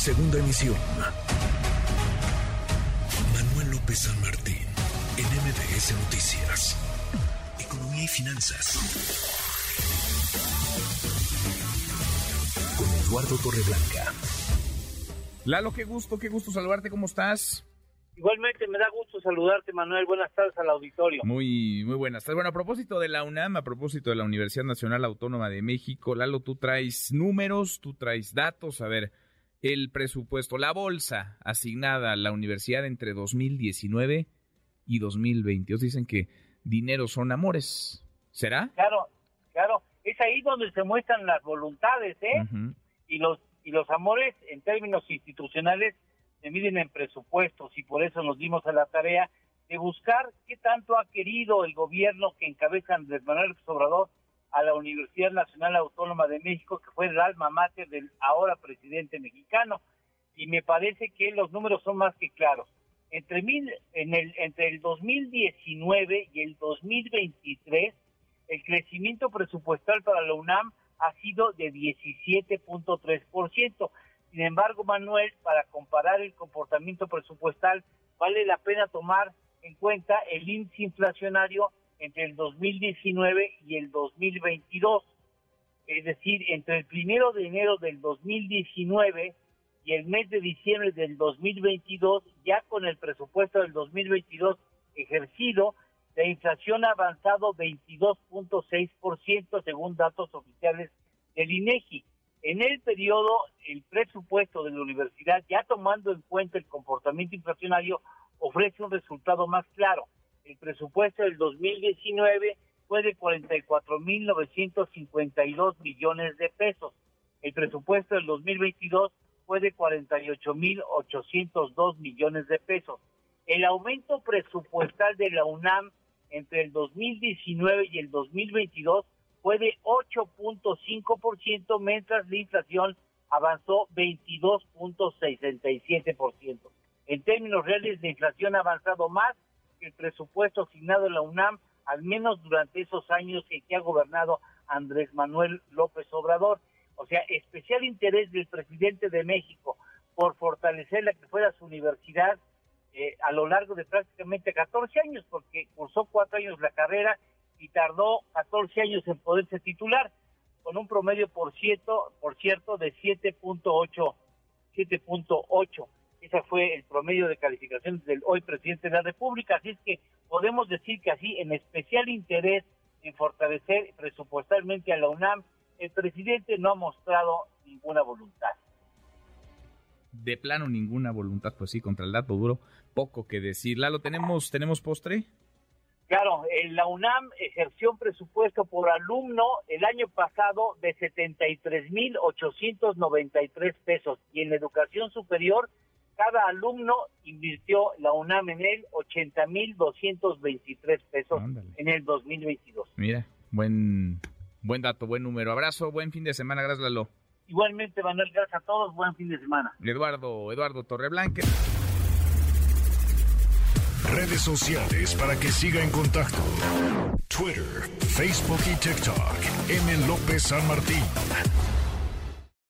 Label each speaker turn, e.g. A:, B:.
A: Segunda emisión. Manuel López San Martín, en MBS Noticias. Economía y finanzas. Con Eduardo Torreblanca.
B: Lalo, qué gusto, qué gusto saludarte, ¿cómo estás?
C: Igualmente me da gusto saludarte, Manuel. Buenas tardes al auditorio.
B: Muy, muy buenas tardes. Bueno, a propósito de la UNAM, a propósito de la Universidad Nacional Autónoma de México, Lalo, tú traes números, tú traes datos. A ver, el presupuesto, la bolsa asignada a la universidad entre 2019 y 2022. Dicen que dinero son amores. ¿Será?
C: Claro, claro. Es ahí donde se muestran las voluntades, ¿eh? Y los y los amores en términos institucionales se miden en presupuestos y por eso nos dimos a la tarea de buscar qué tanto ha querido el gobierno que encabeza Andrés Manuel Obrador a la Universidad Nacional Autónoma de México, que fue el alma mater del ahora presidente mexicano. Y me parece que los números son más que claros. Entre, mil, en el, entre el 2019 y el 2023, el crecimiento presupuestal para la UNAM ha sido de 17.3%. Sin embargo, Manuel, para comparar el comportamiento presupuestal, vale la pena tomar en cuenta el índice inflacionario entre el 2019 y el 2022. Es decir, entre el primero de enero del 2019 y el mes de diciembre del 2022, ya con el presupuesto del 2022 ejercido, la inflación ha avanzado 22.6% según datos oficiales del INEGI. En el periodo, el presupuesto de la universidad, ya tomando en cuenta el comportamiento inflacionario, ofrece un resultado más claro. El presupuesto del 2019 fue de 44.952 millones de pesos. El presupuesto del 2022 fue de 48.802 millones de pesos. El aumento presupuestal de la UNAM entre el 2019 y el 2022 fue de 8.5%, mientras la inflación avanzó 22.67%. En términos reales, la inflación ha avanzado más el presupuesto asignado a la UNAM, al menos durante esos años en que ha gobernado Andrés Manuel López Obrador. O sea, especial interés del presidente de México por fortalecer la que fuera su universidad eh, a lo largo de prácticamente 14 años, porque cursó cuatro años la carrera y tardó 14 años en poderse titular, con un promedio, por cierto, por cierto de 7.8, 7.8. Ese fue el promedio de calificaciones del hoy presidente de la República, así es que podemos decir que así, en especial interés en fortalecer presupuestalmente a la UNAM, el presidente no ha mostrado ninguna voluntad
B: de plano ninguna voluntad, pues sí, contra el dato duro, poco que decir. Lalo, ¿tenemos, ¿tenemos postre?
C: Claro, en la UNAM ejerció un presupuesto por alumno el año pasado de 73.893 pesos y en la educación superior cada alumno invirtió la UNAM en él 80.223 pesos en el 2022.
B: Mira, buen buen dato, buen número. Abrazo, buen fin de semana, gracias Lalo.
C: Igualmente, Manuel, gracias a todos. Buen fin de semana.
B: Eduardo, Eduardo Torreblanque.
A: Redes sociales para que siga en contacto: Twitter, Facebook y TikTok. M. López San Martín.